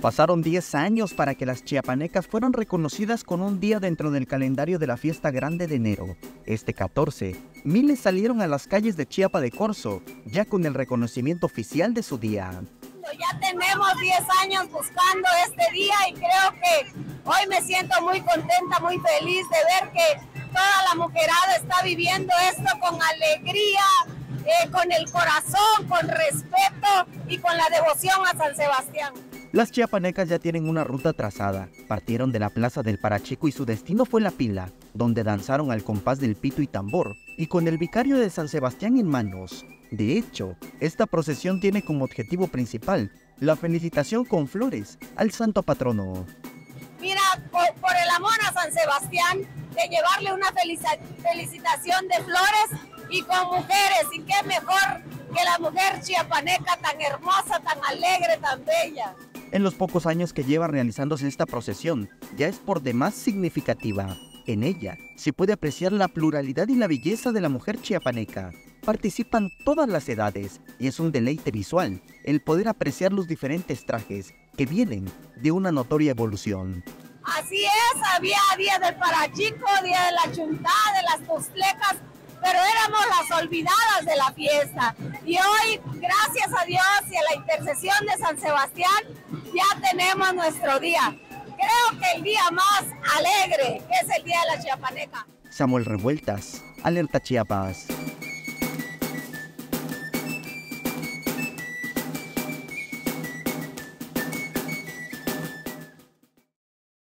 Pasaron 10 años para que las chiapanecas fueran reconocidas con un día dentro del calendario de la fiesta grande de enero. Este 14, miles salieron a las calles de Chiapa de Corzo, ya con el reconocimiento oficial de su día. Ya tenemos 10 años buscando este día y creo que hoy me siento muy contenta, muy feliz de ver que toda la mujerada está viviendo esto con alegría, eh, con el corazón, con respeto y con la devoción a San Sebastián. Las chiapanecas ya tienen una ruta trazada. Partieron de la plaza del Parachico y su destino fue la pila, donde danzaron al compás del pito y tambor, y con el vicario de San Sebastián en manos. De hecho, esta procesión tiene como objetivo principal la felicitación con flores al santo patrono. Mira, por, el amor a San Sebastián, de llevarle una felicitación de flores y con mujeres, y qué mejor que la mujer chiapaneca tan hermosa, tan alegre, tan bella. En los pocos años que lleva realizándose esta procesión, ya es por demás significativa. En ella se puede apreciar la pluralidad y la belleza de la mujer chiapaneca. Participan todas las edades y es un deleite visual el poder apreciar los diferentes trajes que vienen de una notoria evolución. Así es, había día del parachico, día de la chuntada, de las postlecas, pero éramos las olvidadas de la fiesta. Y hoy, gracias a Dios y a la intercesión de San Sebastián, ya tenemos nuestro día. Creo que el día más alegre, que es el Día de la Chiapaneca. Samuel Revueltas, Alerta Chiapas.